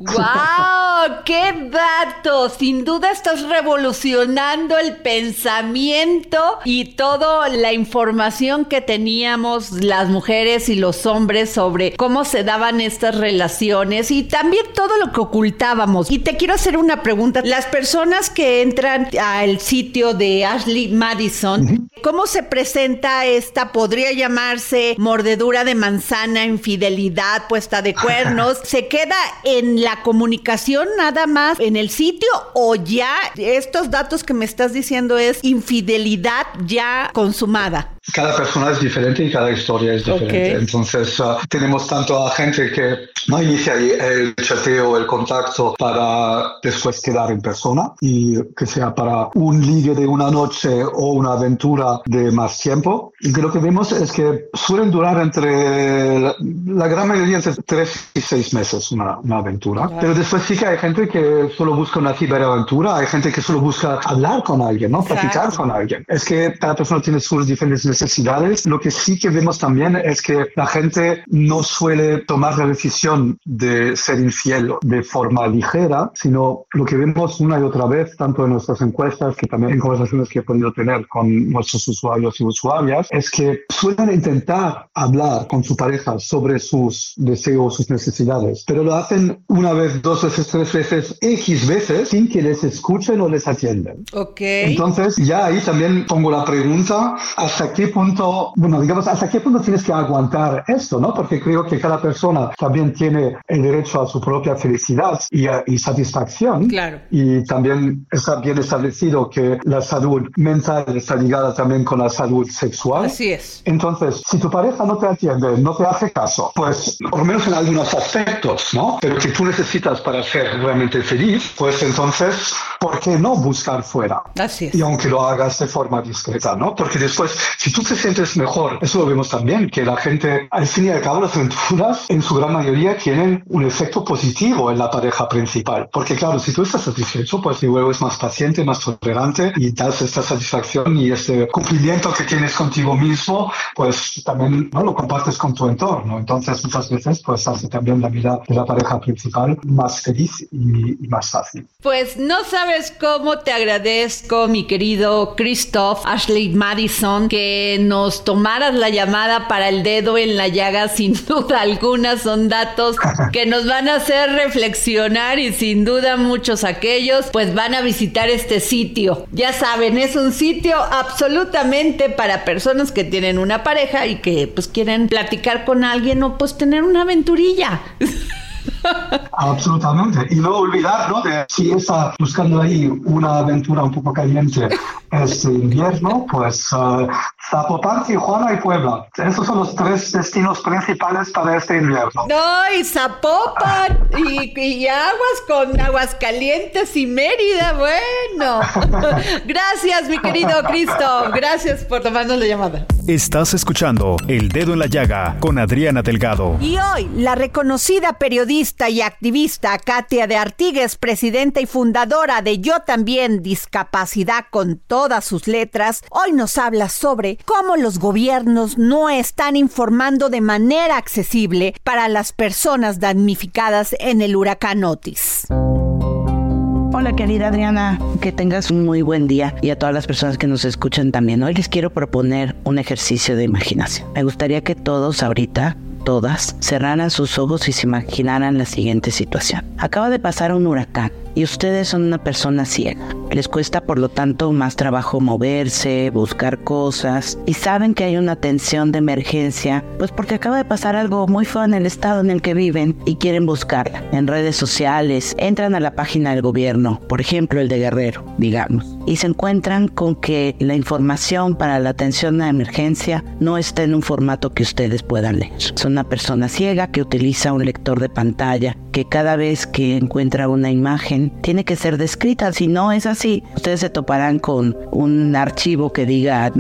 ¡Qué dato! Sin duda estás revolucionando el pensamiento y toda la información que teníamos las mujeres y los hombres sobre cómo se daban estas relaciones y también todo lo que ocultábamos. Y te quiero hacer una pregunta. Las personas que entran al sitio de Ashley Madison, ¿cómo se presenta esta? Podría llamarse mordedura de manzana, infidelidad, puesta de cuernos. ¿Se queda en la comunicación nada más en el sitio o ya estos datos que me estás diciendo es infidelidad ya consumada? Cada persona es diferente y cada historia es diferente. Entonces, uh, tenemos tanto a gente que no inicia el chateo, el contacto para después quedar en persona y que sea para un ligue de una noche o una aventura de más tiempo. Y que lo que vemos es que suelen durar entre la, gran mayoría entre tres y seis meses una, una aventura. Pero después sí que hay gente que solo busca una ciberaventura, hay gente que solo busca hablar con alguien, ¿no? Platicar con alguien. Es que cada persona tiene sus diferentes necesidades. Lo que sí que vemos también es que la gente no suele tomar la decisión de ser infiel de forma ligera, sino lo que vemos una y otra vez, tanto en nuestras encuestas que también en conversaciones que he podido tener con nuestros usuarios y usuarias, es que suelen intentar hablar con su pareja sobre sus deseos, sus necesidades, pero lo hacen una vez, dos veces, tres veces, X veces, sin que les escuchen o les atiendan. Ok. Entonces, ya ahí también pongo la pregunta, ¿hasta qué punto, bueno, digamos, hasta qué punto tienes que aguantar esto, ¿no? Porque creo que cada persona también tiene el derecho a su propia felicidad y, y satisfacción. Claro. Y también está bien establecido que la salud mental está ligada también con la salud sexual. Así es. Entonces, si tu pareja no te atiende, no te hace caso, pues por lo menos en algunos aspectos, ¿no? Pero que tú necesitas para ser realmente feliz, pues entonces, ¿por qué no buscar fuera? Así es. Y aunque lo hagas de forma discreta, ¿no? Porque después, si tú te sientes mejor, eso lo vemos también, que la gente, al fin y al cabo, las aventuras en su gran mayoría tienen un efecto positivo en la pareja principal. Porque claro, si tú estás satisfecho, pues luego es más paciente, más tolerante y das esta satisfacción y este cumplimiento que tienes contigo mismo, pues también ¿no? lo compartes con tu entorno. Entonces muchas veces pues hace también la vida de la pareja principal más feliz y, y más fácil. Pues no sabes cómo te agradezco, mi querido Christoph Ashley Madison, que nos tomaras la llamada para el dedo en la llaga. Sin duda alguna son datos que nos van a hacer reflexionar y sin duda muchos aquellos pues van a visitar este sitio. Ya saben, es un sitio absolutamente para personas que tienen una pareja y que pues quieren platicar con alguien o pues tener una aventurilla. Absolutamente. Y no olvidar, ¿no? De si está buscando ahí una aventura un poco caliente este invierno, pues uh, Zapopan, Tijuana y Puebla. Esos son los tres destinos principales para este invierno. No, y Zapopan y, y aguas con aguas calientes y Mérida, bueno. Gracias, mi querido Cristo. Gracias por tomarnos la llamada. Estás escuchando El Dedo en la Llaga con Adriana Delgado. Y hoy, la reconocida periodista y activista Katia de Artigues, presidenta y fundadora de Yo también Discapacidad con todas sus letras, hoy nos habla sobre cómo los gobiernos no están informando de manera accesible para las personas damnificadas en el huracán Otis. Hola querida Adriana, que tengas un muy buen día y a todas las personas que nos escuchan también. Hoy les quiero proponer un ejercicio de imaginación. Me gustaría que todos ahorita todas cerraran sus ojos y se imaginaran la siguiente situación. Acaba de pasar un huracán y ustedes son una persona ciega. Les cuesta por lo tanto más trabajo moverse, buscar cosas y saben que hay una atención de emergencia, pues porque acaba de pasar algo muy feo en el estado en el que viven y quieren buscarla. En redes sociales entran a la página del gobierno, por ejemplo el de Guerrero, digamos, y se encuentran con que la información para la atención a emergencia no está en un formato que ustedes puedan leer. Son una persona ciega que utiliza un lector de pantalla que cada vez que encuentra una imagen tiene que ser descrita. Si no es así, ustedes se toparán con un archivo que diga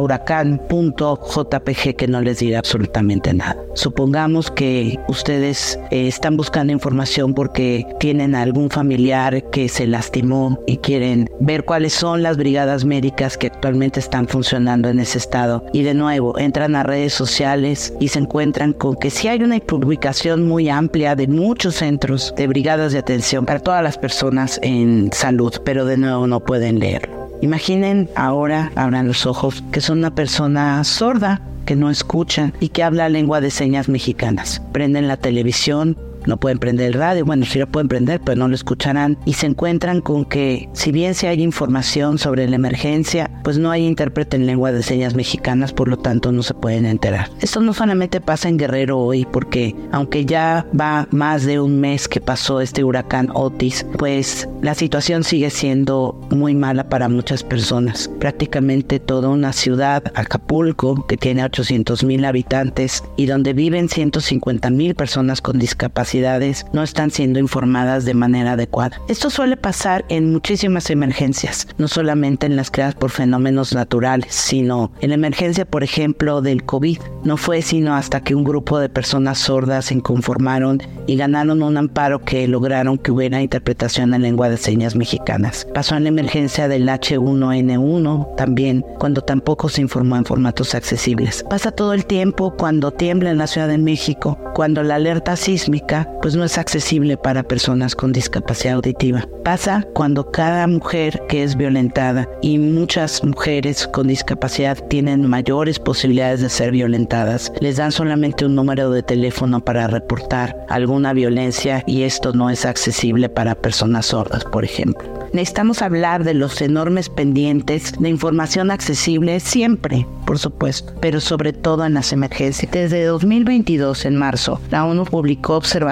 huracán.jpg que no les dirá absolutamente nada. Supongamos que ustedes eh, están buscando información porque tienen algún familiar que se lastimó y quieren ver cuáles son las brigadas médicas que actualmente están funcionando en ese estado. Y de nuevo, entran a redes sociales y se encuentran con que si hay una publicación muy amplia de muchos centros de brigadas de atención para todas las personas en salud, pero de nuevo no pueden leerlo. Imaginen ahora, abran los ojos, que son una persona sorda, que no escucha y que habla lengua de señas mexicanas. Prenden la televisión, no pueden prender el radio, bueno, sí lo pueden prender, pero no lo escucharán y se encuentran con que si bien se hay información sobre la emergencia, pues no hay intérprete en lengua de señas mexicanas, por lo tanto no se pueden enterar. Esto no solamente pasa en Guerrero hoy, porque aunque ya va más de un mes que pasó este huracán Otis, pues la situación sigue siendo muy mala para muchas personas. Prácticamente toda una ciudad, Acapulco, que tiene 800 mil habitantes y donde viven 150 mil personas con discapacidad, no están siendo informadas de manera adecuada. Esto suele pasar en muchísimas emergencias, no solamente en las creadas por fenómenos naturales, sino en la emergencia, por ejemplo, del COVID. No fue sino hasta que un grupo de personas sordas se inconformaron y ganaron un amparo que lograron que hubiera interpretación en lengua de señas mexicanas. Pasó en la emergencia del H1N1 también, cuando tampoco se informó en formatos accesibles. Pasa todo el tiempo cuando tiembla en la Ciudad de México, cuando la alerta sísmica pues no es accesible para personas con discapacidad auditiva. Pasa cuando cada mujer que es violentada y muchas mujeres con discapacidad tienen mayores posibilidades de ser violentadas, les dan solamente un número de teléfono para reportar alguna violencia y esto no es accesible para personas sordas, por ejemplo. Necesitamos hablar de los enormes pendientes de información accesible siempre, por supuesto, pero sobre todo en las emergencias. Desde 2022, en marzo, la ONU publicó observaciones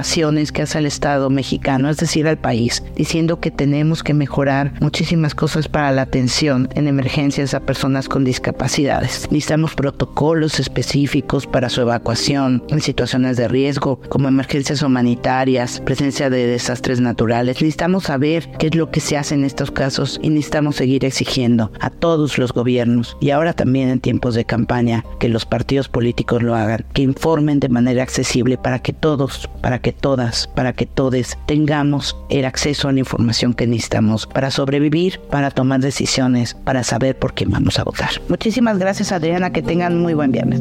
que hace el Estado mexicano, es decir, al país, diciendo que tenemos que mejorar muchísimas cosas para la atención en emergencias a personas con discapacidades. Necesitamos protocolos específicos para su evacuación en situaciones de riesgo, como emergencias humanitarias, presencia de desastres naturales. Necesitamos saber qué es lo que se hace en estos casos y necesitamos seguir exigiendo a todos los gobiernos y ahora también en tiempos de campaña que los partidos políticos lo hagan, que informen de manera accesible para que todos, para que todas, para que todos tengamos el acceso a la información que necesitamos para sobrevivir, para tomar decisiones, para saber por qué vamos a votar. Muchísimas gracias Adriana, que tengan muy buen viernes.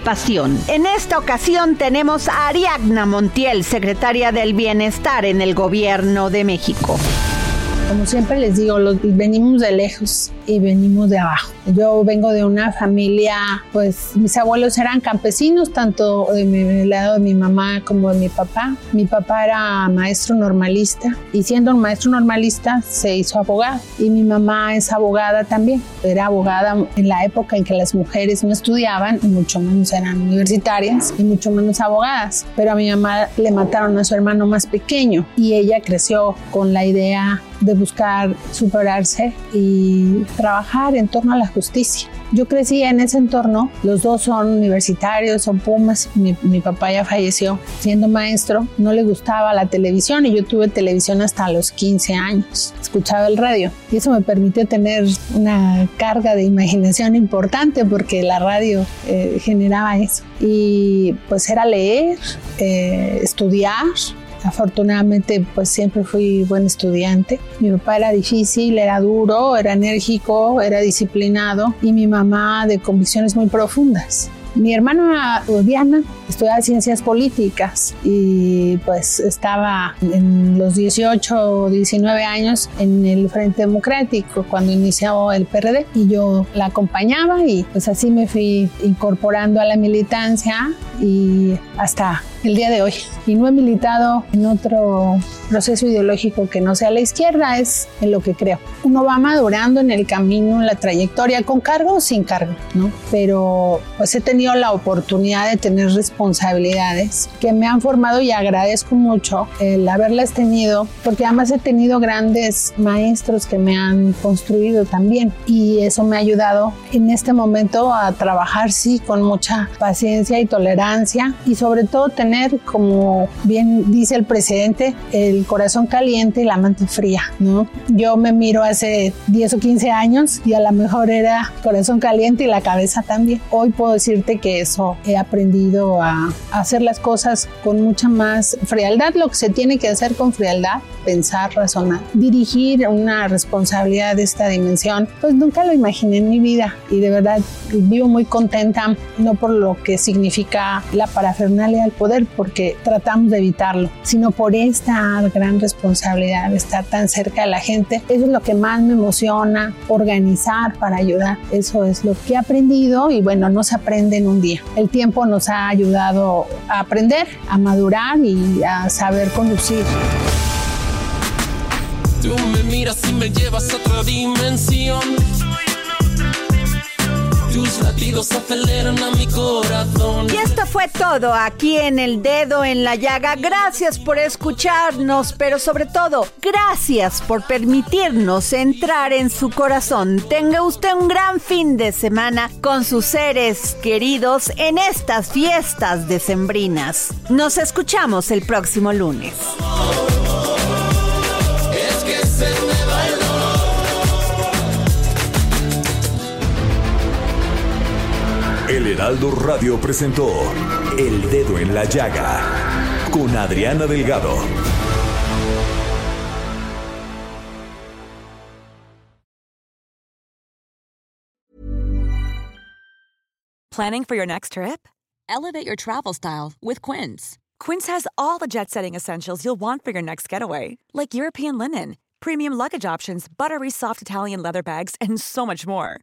pasión. En esta ocasión tenemos a Ariadna Montiel, secretaria del Bienestar en el Gobierno de México. Como siempre les digo, venimos de lejos y venimos de abajo. Yo vengo de una familia, pues mis abuelos eran campesinos, tanto del lado de mi mamá como de mi papá. Mi papá era maestro normalista y siendo un maestro normalista se hizo abogado. Y mi mamá es abogada también. Era abogada en la época en que las mujeres no estudiaban, mucho menos eran universitarias y mucho menos abogadas. Pero a mi mamá le mataron a su hermano más pequeño y ella creció con la idea de buscar superarse y trabajar en torno a la justicia. Yo crecí en ese entorno, los dos son universitarios, son pumas, mi, mi, papá ya falleció siendo maestro, no le gustaba la televisión y yo tuve televisión hasta los 15 años, escuchaba el radio y eso me permitió tener una carga de imaginación importante porque la radio eh, generaba eso y pues era leer, eh, estudiar, Afortunadamente, pues siempre fui buen estudiante. Mi papá era difícil, era duro, era enérgico, era disciplinado y mi mamá de convicciones muy profundas. Mi hermana Diana estudiaba ciencias políticas y pues estaba en los 18 o 19 años en el Frente Democrático cuando inició el PRD y yo la acompañaba y pues así me fui incorporando a la militancia y hasta el día de hoy. Y no he militado en otro proceso ideológico que no sea la izquierda, es en lo que creo. Uno va madurando en el camino, en la trayectoria, con cargo o sin cargo, ¿no? Pero pues he tenido la oportunidad de tener responsabilidades que me han formado y agradezco mucho el haberlas tenido, porque además he tenido grandes maestros que me han construido también y eso me ha ayudado en este momento a trabajar, sí, con mucha paciencia y tolerancia y sobre todo tener, como bien dice el presidente, el corazón caliente y la mente fría, ¿no? Yo me miro hace 10 o 15 años y a lo mejor era corazón caliente y la cabeza también. Hoy puedo decirte que eso he aprendido a, hacer las cosas con mucha más frialdad, lo que se tiene que hacer con frialdad, pensar, razonar. Dirigir una responsabilidad de esta dimensión, pues nunca lo imaginé en mi vida y de verdad vivo muy contenta, no por lo que significa la parafernalia del poder, porque tratamos de evitarlo, sino por esta gran responsabilidad de estar tan cerca de la gente. Eso es lo que más me emociona, organizar para ayudar. Eso es lo que he aprendido y bueno, no se aprende en un día. El tiempo nos ha ayudado a aprender, a madurar y a saber conducir. Tú me miras y me llevas a otra dimensión. Y esto fue todo aquí en El Dedo en la Llaga. Gracias por escucharnos, pero sobre todo, gracias por permitirnos entrar en su corazón. Tenga usted un gran fin de semana con sus seres queridos en estas fiestas decembrinas. Nos escuchamos el próximo lunes. El Heraldo Radio presentó El Dedo en la Llaga con Adriana Delgado. Planning for your next trip? Elevate your travel style with Quince. Quince has all the jet setting essentials you'll want for your next getaway, like European linen, premium luggage options, buttery soft Italian leather bags, and so much more.